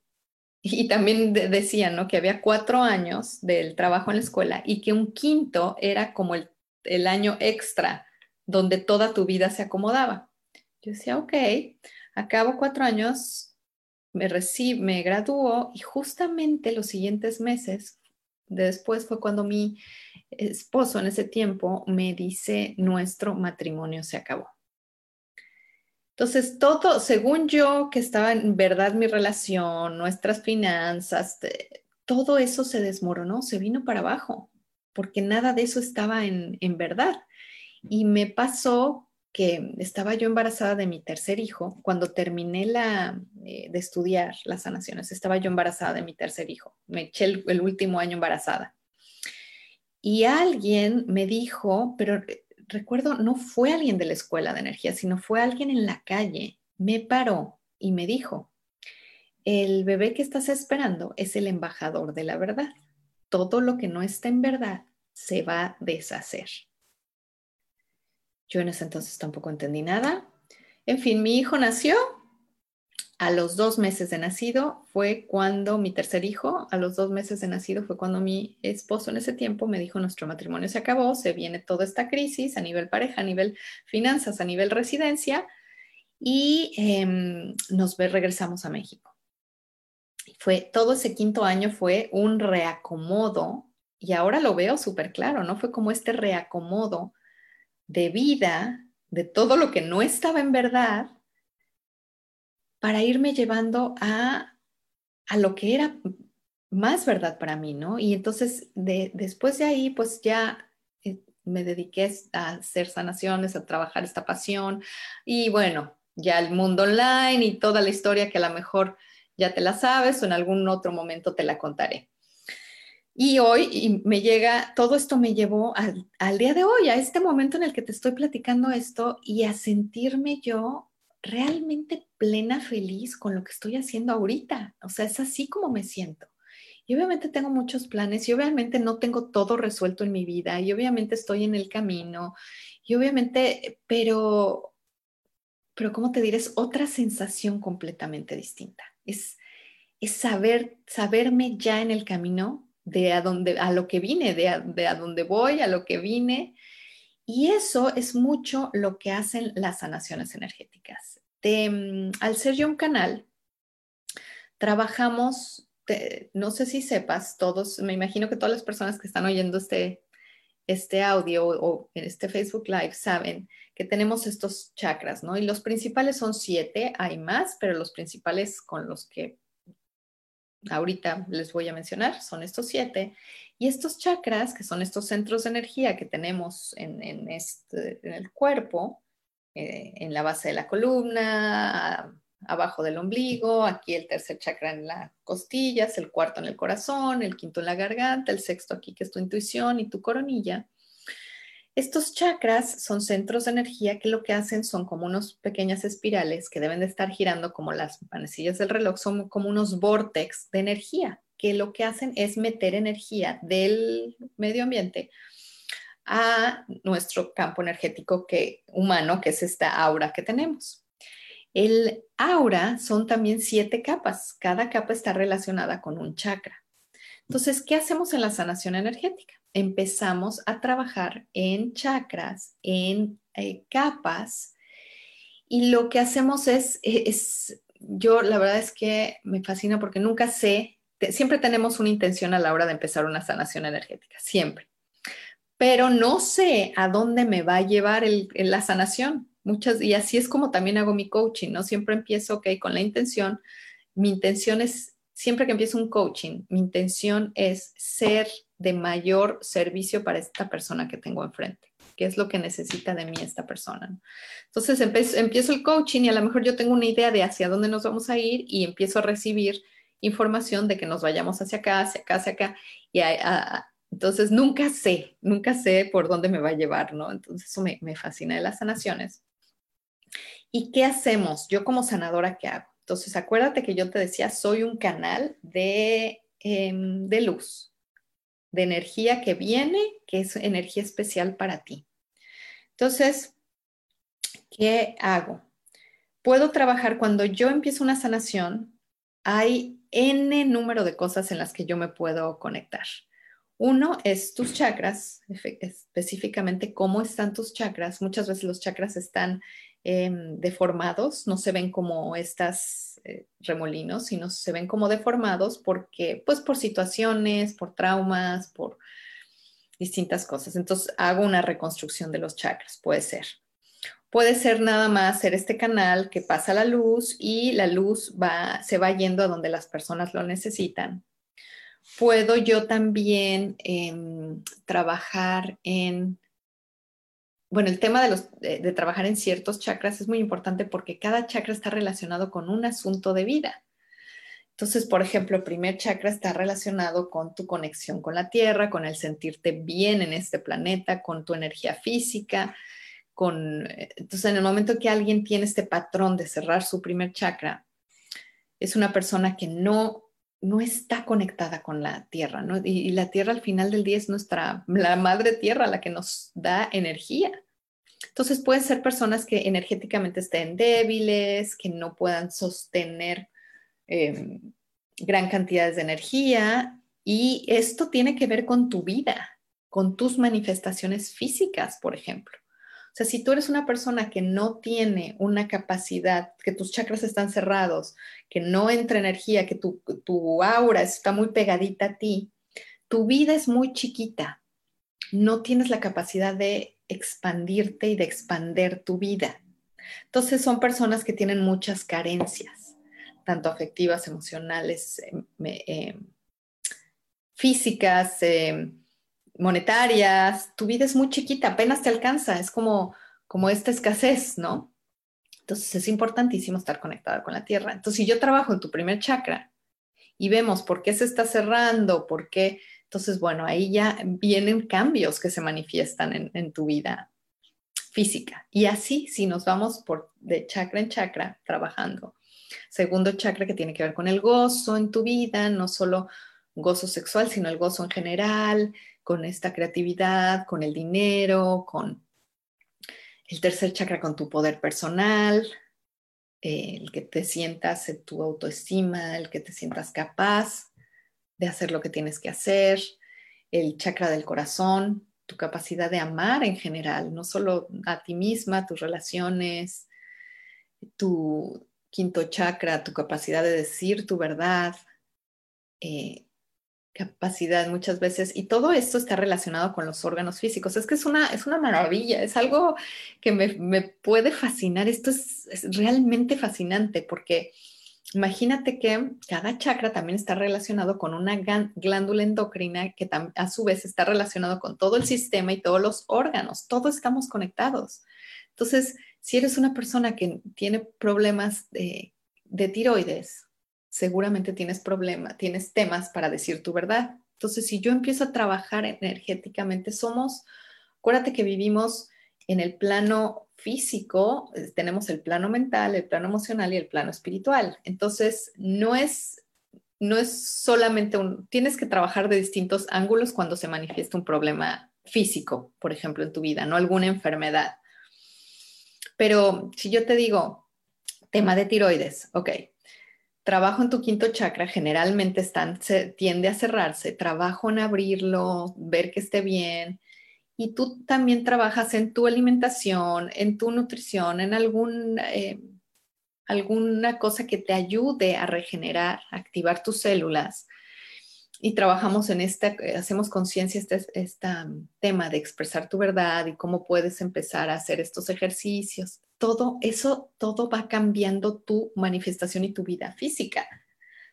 y también decían, ¿no? Que había cuatro años del trabajo en la escuela y que un quinto era como el, el año extra donde toda tu vida se acomodaba. Yo decía, ok, acabo cuatro años, me recibo, me graduó y justamente los siguientes meses después fue cuando mi esposo en ese tiempo me dice, nuestro matrimonio se acabó. Entonces, todo, según yo, que estaba en verdad mi relación, nuestras finanzas, todo eso se desmoronó, se vino para abajo, porque nada de eso estaba en, verdad. Y me pasó que estaba yo embarazada de mi tercer hijo. Cuando terminé eh, de estudiar las sanaciones, estaba yo embarazada de mi tercer hijo. Me eché el último año embarazada. Y alguien me dijo, pero recuerdo, no fue alguien de la escuela de energía, sino fue alguien en la calle. Me paró y me dijo, el bebé que estás esperando es el embajador de la verdad. Todo lo que no está en verdad se va a deshacer. Yo en ese entonces tampoco entendí nada. En fin, mi hijo nació a los dos meses de nacido fue cuando mi tercer hijo, a los dos meses de nacido fue cuando mi esposo en ese tiempo me dijo, nuestro matrimonio se acabó, se viene toda esta crisis a nivel pareja, a nivel finanzas, a nivel residencia, y em, nos regresamos a México. Fue todo ese quinto año fue un reacomodo, y ahora lo veo súper claro, ¿no? Fue como este reacomodo de vida, de todo lo que no estaba en verdad, para irme llevando a, a lo que era más verdad para mí, ¿no? Y entonces de, después de ahí, pues ya eh, me dediqué a hacer sanaciones, a trabajar esta pasión y bueno, ya el mundo online y toda la historia que a lo mejor ya te la sabes o en algún otro momento te la contaré. Y hoy me llega, todo esto me llevó al, al, día de hoy, a este momento en el que te estoy platicando esto y a sentirme yo realmente plena, feliz con lo que estoy haciendo ahorita. O sea, es así como me siento. Y obviamente tengo muchos planes y obviamente no tengo todo resuelto en mi vida y obviamente estoy en el camino y obviamente, pero, pero ¿cómo te diré? Es otra sensación completamente distinta. Es, es saber, saberme ya en el camino de a, dónde, a lo que vine, de a, de a dónde voy, a lo que vine. Y eso es mucho lo que hacen las sanaciones energéticas Mm, al ser yo un canal, trabajamos, no sé si sepas, todos, me imagino que todas las personas que están oyendo este, este audio o, en este Facebook Live saben que tenemos estos chakras, ¿no? Y los principales son siete, hay más, pero los principales con los que ahorita les voy a mencionar son estos siete. Y estos chakras, que son estos centros de energía que tenemos en, este, en el cuerpo, eh, en la base de la columna, abajo del ombligo, aquí el tercer chakra en las costillas, el cuarto en el corazón, el quinto en la garganta, el sexto aquí que es tu intuición y tu coronilla. Estos chakras son centros de energía que lo que hacen son como unos pequeñas espirales que deben de estar girando como las manecillas del reloj, son como unos vortex de energía que lo que hacen es meter energía del medio ambiente a nuestro campo energético que, humano, que es esta aura que tenemos. El aura son también siete capas. Cada capa está relacionada con un chakra. Entonces, ¿qué hacemos en la sanación energética? Empezamos a trabajar en chakras, en eh, capas, y lo que hacemos es, es, yo la verdad es que me fascina porque nunca sé, siempre tenemos una intención a la hora de empezar una sanación energética, siempre pero no sé a dónde me va a llevar la sanación. Muchas, y así es como también hago mi coaching, ¿no? Siempre empiezo, con la intención. Mi intención es, siempre que empiezo un coaching, mi intención es ser de mayor servicio para esta persona que tengo enfrente. ¿Qué es lo que necesita de mí esta persona? Entonces empiezo el coaching y a lo mejor yo tengo una idea de hacia dónde nos vamos a ir y empiezo a recibir información de que nos vayamos hacia acá, hacia acá, hacia acá. Y a, entonces, nunca sé, nunca sé por dónde me va a llevar, ¿no? Entonces, eso me, fascina de las sanaciones. ¿Y qué hacemos? Yo como sanadora, ¿qué hago? Entonces, acuérdate que yo te decía, soy un canal de, em, de luz, de energía que viene, que es energía especial para ti. Entonces, ¿qué hago? Puedo trabajar cuando yo empiezo una sanación, hay N número de cosas en las que yo me puedo conectar. Uno es tus chakras, específicamente cómo están tus chakras. Muchas veces los chakras están em, deformados, no se ven como estas eh, remolinos, sino se ven como deformados porque, pues, por situaciones, por traumas, por distintas cosas. Entonces, hago una reconstrucción de los chakras, puede ser. Puede ser nada más ser este canal que pasa la luz y la luz va, se va yendo a donde las personas lo necesitan puedo yo también em, trabajar en, bueno, el tema de, los, de, trabajar en ciertos chakras es muy importante porque cada chakra está relacionado con un asunto de vida. Entonces, por ejemplo, el primer chakra está relacionado con tu conexión con la tierra, con el sentirte bien en este planeta, con tu energía física, con... Eh, entonces, en el momento que alguien tiene este patrón de cerrar su primer chakra, es una persona que no no está conectada con la tierra, ¿no? Y, la tierra al final del día es nuestra, la madre tierra, la que nos da energía. Entonces pueden ser personas que energéticamente estén débiles, que no puedan sostener em, gran cantidades de energía y esto tiene que ver con tu vida, con tus manifestaciones físicas, por ejemplo. Sea, si tú eres una persona que no tiene una capacidad, que tus chakras están cerrados, que no entra energía, que tu, aura está muy pegadita a ti, tu vida es muy chiquita. No tienes la capacidad de expandirte y de expander tu vida. Entonces son personas que tienen muchas carencias, tanto afectivas, emocionales, em, em, físicas, em, monetarias, tu vida es muy chiquita, apenas te alcanza, es como, como esta escasez, ¿no? Entonces es importantísimo estar conectada con la tierra. Entonces, si yo trabajo en tu primer chakra y vemos por qué se está cerrando, por qué, entonces, bueno, ahí ya vienen cambios que se manifiestan en, tu vida física. Y así, si nos vamos por de chakra en chakra trabajando. Segundo chakra que tiene que ver con el gozo en tu vida, no solo gozo sexual, sino el gozo en general, con esta creatividad, con el dinero, con el tercer chakra, con tu poder personal, eh, el que te sientas en tu autoestima, el que te sientas capaz de hacer lo que tienes que hacer, el chakra del corazón, tu capacidad de amar en general, no solo a ti misma, tus relaciones, tu quinto chakra, tu capacidad de decir tu verdad, eh, capacidad muchas veces y todo esto está relacionado con los órganos físicos. Es que es una, es una maravilla, es algo que me, puede fascinar. Esto es, realmente fascinante porque imagínate que cada chakra también está relacionado con una glándula endocrina que a su vez está relacionado con todo el sistema y todos los órganos. Todos estamos conectados. Entonces, si eres una persona que tiene problemas de, de tiroides, seguramente tienes problemas, tienes temas para decir tu verdad. Entonces, si yo empiezo a trabajar energéticamente, somos, acuérdate que vivimos en el plano físico, eh, tenemos el plano mental, el plano emocional y el plano espiritual. Entonces, no es, no es solamente un, tienes que trabajar de distintos ángulos cuando se manifiesta un problema físico, por ejemplo, en tu vida, no alguna enfermedad. Pero si yo te digo, tema de tiroides, ok, trabajo en tu quinto chakra, generalmente están, tiende a cerrarse, trabajo en abrirlo, ver que esté bien, y tú también trabajas en tu alimentación, en tu nutrición, en algún, eh, alguna cosa que te ayude a regenerar, a activar tus células. Y trabajamos en esta, hacemos conciencia este, este tema de expresar tu verdad y cómo puedes empezar a hacer estos ejercicios. Todo eso, todo va cambiando tu manifestación y tu vida física.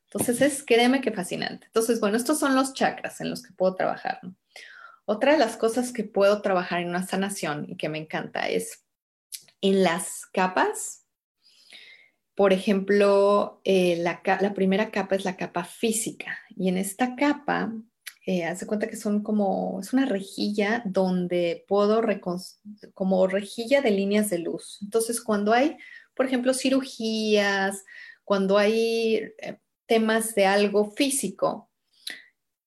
Entonces, es, créeme que fascinante. Entonces, bueno, estos son los chakras en los que puedo trabajar. Otra de las cosas que puedo trabajar en una sanación y que me encanta es en las capas por ejemplo, eh, la, primera capa es la capa física y en esta capa, eh, hace cuenta que son como, es una rejilla donde puedo, como rejilla de líneas de luz. Entonces, cuando hay, por ejemplo, cirugías, cuando hay eh, temas de algo físico,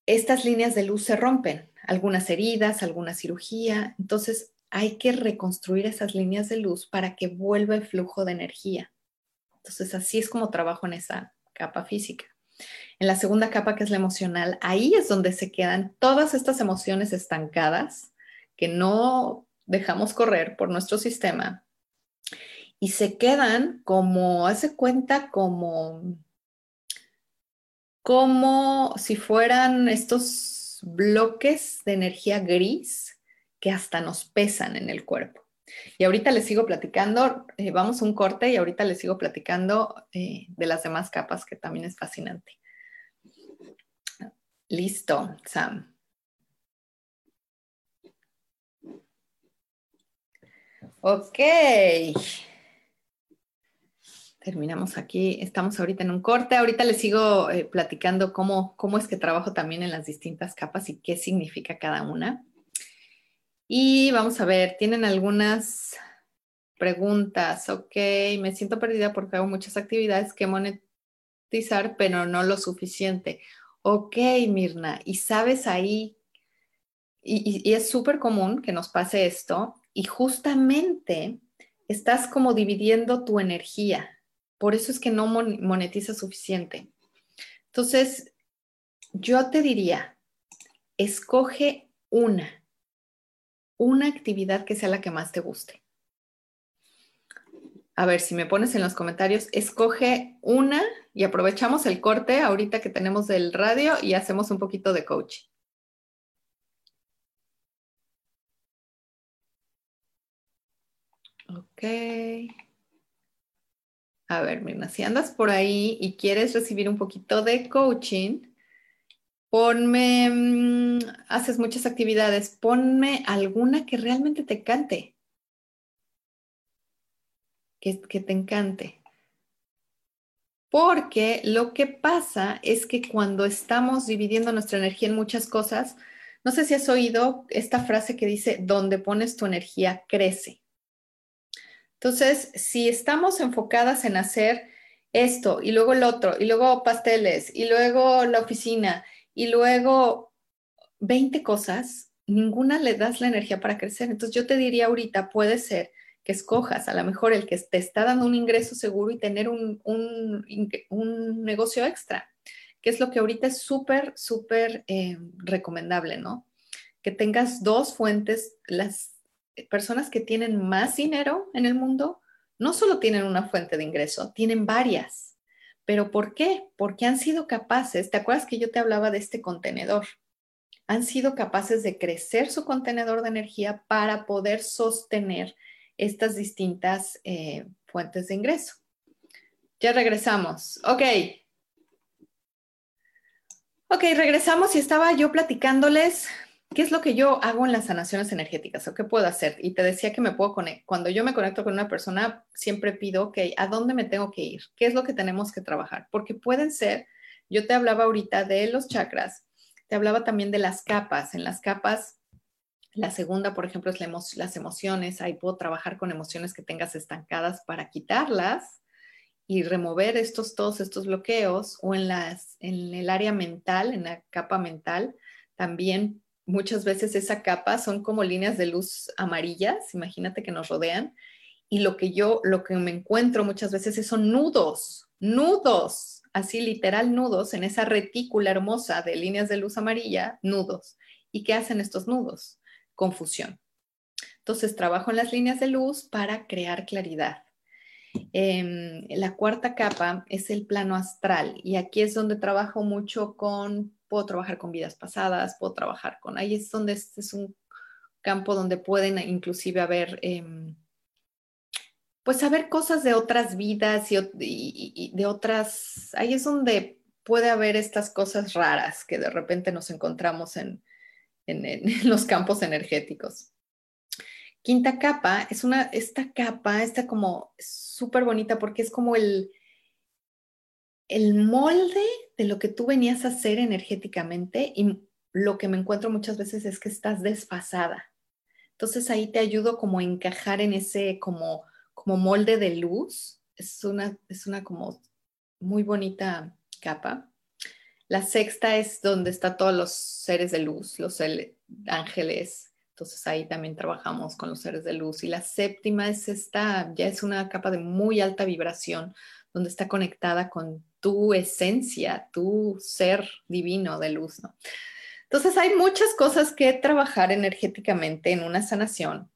estas líneas de luz se rompen, algunas heridas, alguna cirugía. Entonces, hay que reconstruir esas líneas de luz para que vuelva el flujo de energía. Entonces, así es como trabajo en esa capa física. En la segunda capa, que es la emocional, ahí es donde se quedan todas estas emociones estancadas que no dejamos correr por nuestro sistema y se quedan como, hace cuenta, como, como si fueran estos bloques de energía gris que hasta nos pesan en el cuerpo. Y ahorita les sigo platicando, eh, vamos a un corte y ahorita les sigo platicando eh, de las demás capas que también es fascinante. Listo, Sam. Ok. Terminamos aquí. Estamos ahorita en un corte. Ahorita les sigo eh, platicando cómo, cómo es que trabajo también en las distintas capas y qué significa cada una. Y vamos a ver, ¿tienen algunas preguntas? Ok, me siento perdida porque hago muchas actividades que monetizar, pero no lo suficiente. Ok, Mirna, y sabes ahí, y, es súper común que nos pase esto, y justamente estás como dividiendo tu energía. Por eso es que no monetizas suficiente. Entonces, yo te diría, escoge una una actividad que sea la que más te guste. A ver, si me pones en los comentarios, escoge una y aprovechamos el corte ahorita que tenemos del radio y hacemos un poquito de coaching. Ok. A ver, mira, si andas por ahí y quieres recibir un poquito de coaching, ponme, mm, haces muchas actividades, ponme alguna que realmente te encante, que, que te encante. Porque lo que pasa es que cuando estamos dividiendo nuestra energía en muchas cosas, no sé si has oído esta frase que dice, donde pones tu energía crece. Entonces, si estamos enfocadas en hacer esto y luego el otro, y luego pasteles, y luego la oficina, y luego 20 cosas, ninguna le das la energía para crecer. Entonces yo te diría ahorita, puede ser que escojas a lo mejor el que te está dando un ingreso seguro y tener un, negocio extra, que es lo que ahorita es súper, súper eh, recomendable, ¿no? Que tengas dos fuentes. Las personas que tienen más dinero en el mundo no solo tienen una fuente de ingreso, tienen varias. ¿Pero por qué? Porque han sido capaces, ¿te acuerdas que yo te hablaba de este contenedor? Han sido capaces de crecer su contenedor de energía para poder sostener estas distintas eh, fuentes de ingreso. Ya regresamos. Ok. Ok, regresamos y estaba yo platicándoles ¿Qué es lo que yo hago en las sanaciones energéticas o qué puedo hacer? Y te decía que me puedo conectar. Cuando yo me conecto con una persona, siempre pido, ok, ¿a dónde me tengo que ir? ¿Qué es lo que tenemos que trabajar? Porque pueden ser, yo te hablaba ahorita de los chakras, te hablaba también de las capas. En las capas, la segunda, por ejemplo, es las emociones. Ahí puedo trabajar con emociones que tengas estancadas para quitarlas y remover estos, todos estos bloqueos o en, las, en el área mental, en la capa mental, también muchas veces esa capa son como líneas de luz amarillas, imagínate que nos rodean, y lo que yo, lo que me encuentro muchas veces son nudos, nudos, así literal nudos en esa retícula hermosa de líneas de luz amarilla, nudos. ¿Y qué hacen estos nudos? Confusión. Entonces trabajo en las líneas de luz para crear claridad. Em, la cuarta capa es el plano astral y aquí es donde trabajo mucho con puedo trabajar con vidas pasadas, puedo trabajar con, ahí es donde este es un campo donde pueden inclusive haber, em, pues saber cosas de otras vidas y, de otras, ahí es donde puede haber estas cosas raras que de repente nos encontramos en, en (laughs) los campos energéticos. Quinta capa es una, esta capa, está como súper bonita porque es como el, el molde de lo que tú venías a hacer energéticamente y lo que me encuentro muchas veces es que estás desfasada. Entonces ahí te ayudo como a encajar en ese como, como molde de luz. Es una, es una como muy bonita capa. La sexta es donde están todos los seres de luz, los ángeles. Entonces ahí también trabajamos con los seres de luz. Y la séptima es esta, ya es una capa de muy alta vibración, donde está conectada con tu esencia, tu ser divino de luz, ¿no? Entonces hay muchas cosas que trabajar energéticamente en una sanación.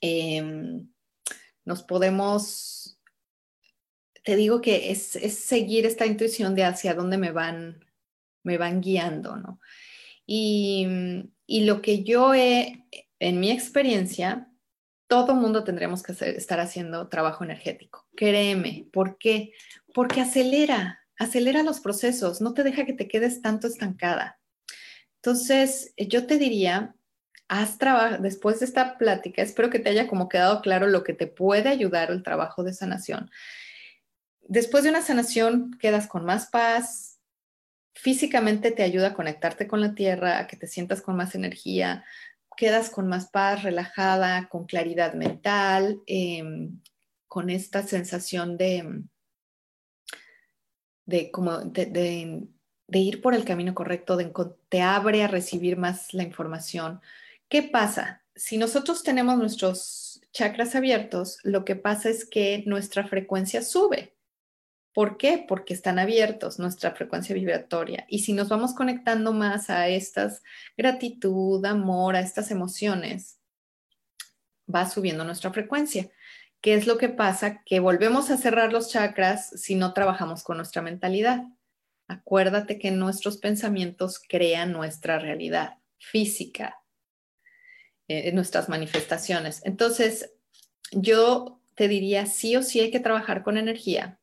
Em, nos podemos, te digo que es, seguir esta intuición de hacia dónde me van, me van guiando, ¿no? Y, y lo que yo he, en mi experiencia, todo mundo tendremos que estar haciendo trabajo energético. Créeme, ¿por qué? Porque acelera, acelera los procesos, no te deja que te quedes tanto estancada. Entonces, yo te diría, haz trabajo, después de esta plática, espero que te haya como quedado claro lo que te puede ayudar el trabajo de sanación. Después de una sanación, quedas con más paz, físicamente te ayuda a conectarte con la tierra, a que te sientas con más energía, quedas con más paz, relajada, con claridad mental, em, con esta sensación de, de, como de, ir por el camino correcto, de, te abre a recibir más la información. ¿Qué pasa? Si nosotros tenemos nuestros chakras abiertos, lo que pasa es que nuestra frecuencia sube. ¿Por qué? Porque están abiertos nuestra frecuencia vibratoria. Y si nos vamos conectando más a estas gratitud, amor, a estas emociones, va subiendo nuestra frecuencia. ¿Qué es lo que pasa? Que volvemos a cerrar los chakras si no trabajamos con nuestra mentalidad. Acuérdate que nuestros pensamientos crean nuestra realidad física, eh, nuestras manifestaciones. Entonces, yo te diría, sí o sí hay que trabajar con energía,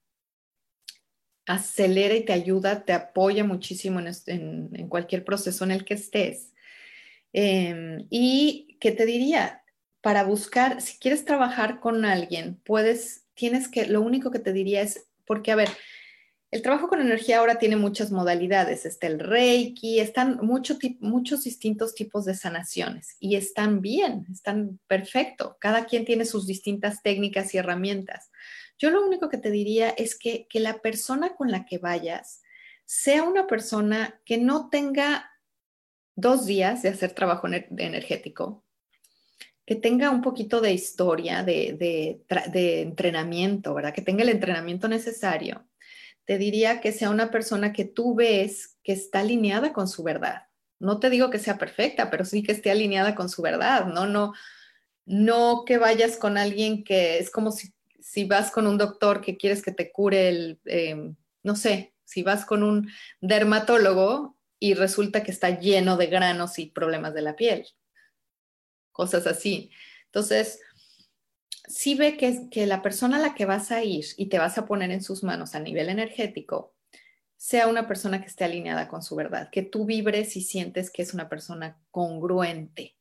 acelera y te ayuda, te apoya muchísimo en, cualquier proceso en el que estés. Em, y qué te diría, para buscar, si quieres trabajar con alguien, puedes, tienes que, lo único que te diría es, porque a ver, el trabajo con energía ahora tiene muchas modalidades, está el Reiki, están muchos distintos tipos de sanaciones y están bien, están perfecto. Cada quien tiene sus distintas técnicas y herramientas. Yo lo único que te diría es que, la persona con la que vayas sea una persona que no tenga dos días de hacer trabajo energético, que tenga un poquito de historia, de, de, entrenamiento, ¿verdad? Que tenga el entrenamiento necesario. Te diría que sea una persona que tú ves que está alineada con su verdad. No te digo que sea perfecta, pero sí que esté alineada con su verdad, no, no, no que vayas con alguien que es como si si vas con un doctor que quieres que te cure el, eh, no sé, si vas con un dermatólogo y resulta que está lleno de granos y problemas de la piel, cosas así. Entonces, si ve que, que la persona a la que vas a ir y te vas a poner en sus manos a nivel energético, sea una persona que esté alineada con su verdad, que tú vibres y sientes que es una persona congruente.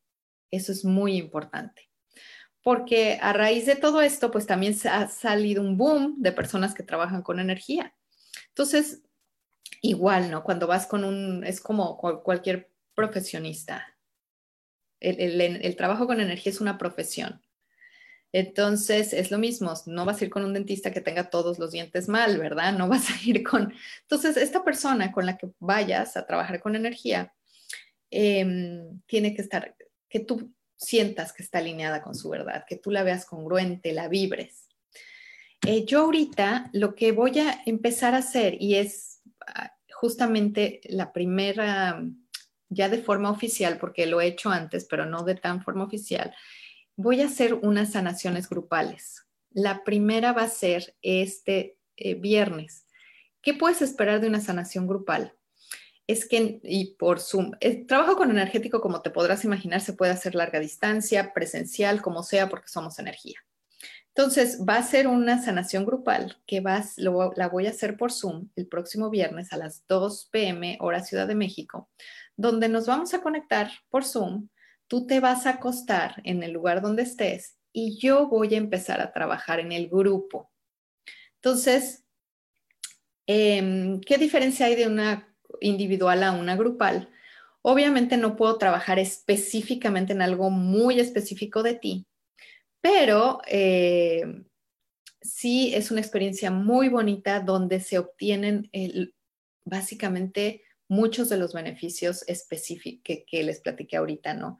Eso es muy importante porque a raíz de todo esto, pues también se ha salido un boom de personas que trabajan con energía. Entonces, igual, ¿no? Cuando vas con un, es como cualquier profesionista. El, trabajo con energía es una profesión. Entonces, es lo mismo, no vas a ir con un dentista que tenga todos los dientes mal, ¿verdad? No vas a ir con... Entonces, esta persona con la que vayas a trabajar con energía, em, tiene que estar, que tú sientas que está alineada con su verdad, que tú la veas congruente, la vibres. Eh, yo ahorita lo que voy a empezar a hacer, y es ah, justamente la primera, ya de forma oficial, porque lo he hecho antes, pero no de tan forma oficial, voy a hacer unas sanaciones grupales. La primera va a ser este eh, viernes. ¿Qué puedes esperar de una sanación grupal? Es que, y por Zoom, el trabajo con energético, como te podrás imaginar, se puede hacer larga distancia, presencial, como sea, porque somos energía. Entonces, va a ser una sanación grupal que vas, la voy a hacer por Zoom el próximo viernes a las 2 p.m. hora Ciudad de México, donde nos vamos a conectar por Zoom. Tú te vas a acostar en el lugar donde estés y yo voy a empezar a trabajar en el grupo. Entonces, em, ¿qué diferencia hay de una individual a una grupal? Obviamente no puedo trabajar específicamente en algo muy específico de ti, pero eh, sí es una experiencia muy bonita donde se obtienen básicamente muchos de los beneficios específicos que, que, les platiqué ahorita, ¿no?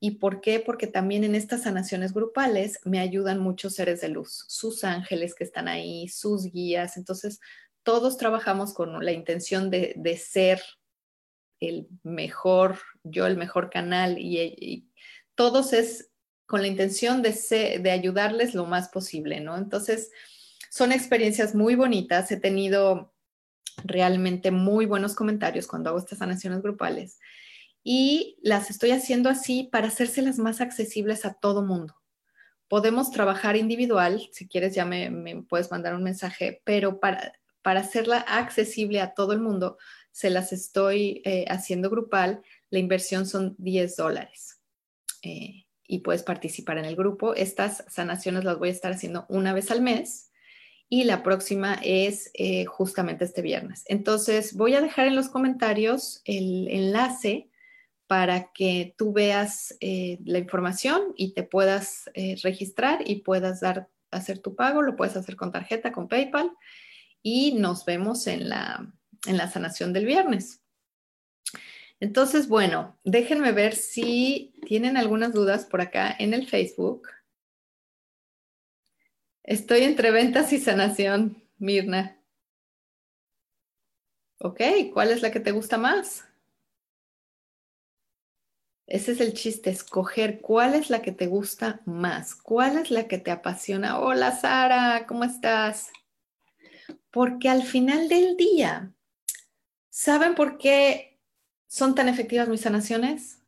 ¿Y por qué? Porque también en estas sanaciones grupales me ayudan muchos seres de luz, sus ángeles que están ahí, sus guías. Entonces, todos trabajamos con la intención de, ser el mejor, yo el mejor canal y, todos es con la intención de, de ayudarles lo más posible, ¿no? Entonces, son experiencias muy bonitas. He tenido realmente muy buenos comentarios cuando hago estas sanaciones grupales y las estoy haciendo así para hacérselas más accesibles a todo mundo. Podemos trabajar individual, si quieres ya me, puedes mandar un mensaje, pero para, para hacerla accesible a todo el mundo, se las estoy eh, haciendo grupal. La inversión son 10 dólares. Eh, y puedes participar en el grupo. Estas sanaciones las voy a estar haciendo una vez al mes y la próxima es eh, justamente este viernes. Entonces, voy a dejar en los comentarios el enlace para que tú veas la información y te puedas registrar y puedas dar, hacer tu pago. Lo puedes hacer con tarjeta, con PayPal y nos vemos en la, en la sanación del viernes. Entonces, bueno, déjenme ver si tienen algunas dudas por acá en el Facebook. Estoy entre ventas y sanación, Mirna. Ok, ¿cuál es la que te gusta más? Ese es el chiste, escoger cuál es la que te gusta más, cuál es la que te apasiona. Hola Sara, ¿cómo estás? Porque al final del día, ¿saben por qué ¿Son tan efectivas mis sanaciones?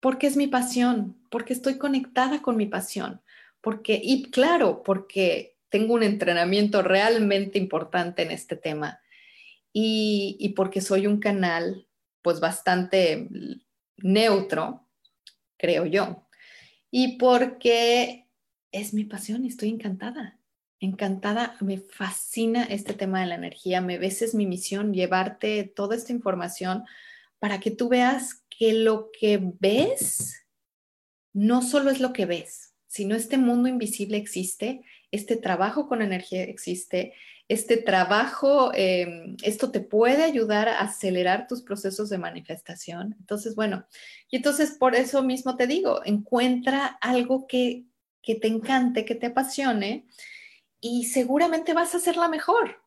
Porque es mi pasión, porque estoy conectada con mi pasión, porque, y claro, porque tengo un entrenamiento realmente importante en este tema y, y porque soy un canal pues bastante neutro, creo yo, y porque es mi pasión y estoy encantada, encantada, me fascina este tema de la energía, me ves es mi misión llevarte toda esta información para que tú veas que lo que ves no solo es lo que ves, sino este mundo invisible existe, este trabajo con energía existe, este trabajo, em, esto te puede ayudar a acelerar tus procesos de manifestación. Entonces, bueno, y entonces por eso mismo te digo, encuentra algo que, que te encante, que te apasione y seguramente vas a hacerla mejor,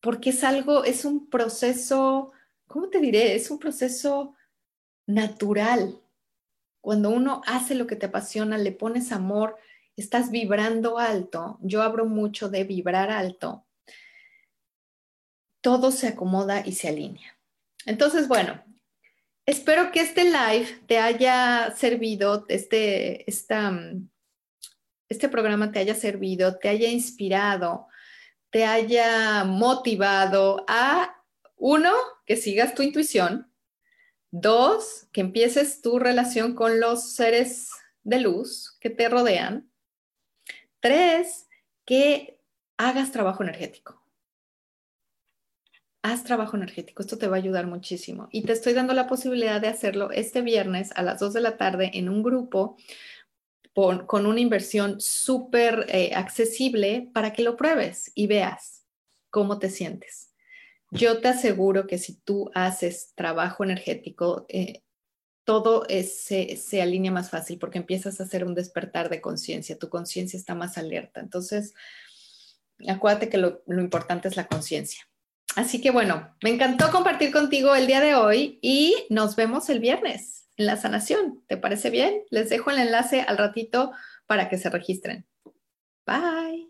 porque es algo, es un proceso ¿cómo te diré? Es un proceso natural. Cuando uno hace lo que te apasiona, le pones amor, estás vibrando alto, yo hablo mucho de vibrar alto, todo se acomoda y se alinea. Entonces, bueno, espero que este live te haya servido, este, este programa te haya servido, te haya inspirado, te haya motivado a uno, que sigas tu intuición. Dos, que empieces tu relación con los seres de luz que te rodean. Tres, que hagas trabajo energético. Haz trabajo energético, esto te va a ayudar muchísimo. Y te estoy dando la posibilidad de hacerlo este viernes a las 2 de la tarde en un grupo con, una inversión súper eh, accesible para que lo pruebes y veas cómo te sientes. Yo te aseguro que si tú haces trabajo energético, eh, todo se, se, alinea más fácil porque empiezas a hacer un despertar de conciencia, tu conciencia está más alerta. Entonces, acuérdate que lo importante es la conciencia. Así que bueno, me encantó compartir contigo el día de hoy y nos vemos el viernes en la sanación. ¿Te parece bien? Les dejo el enlace al ratito para que se registren. Bye.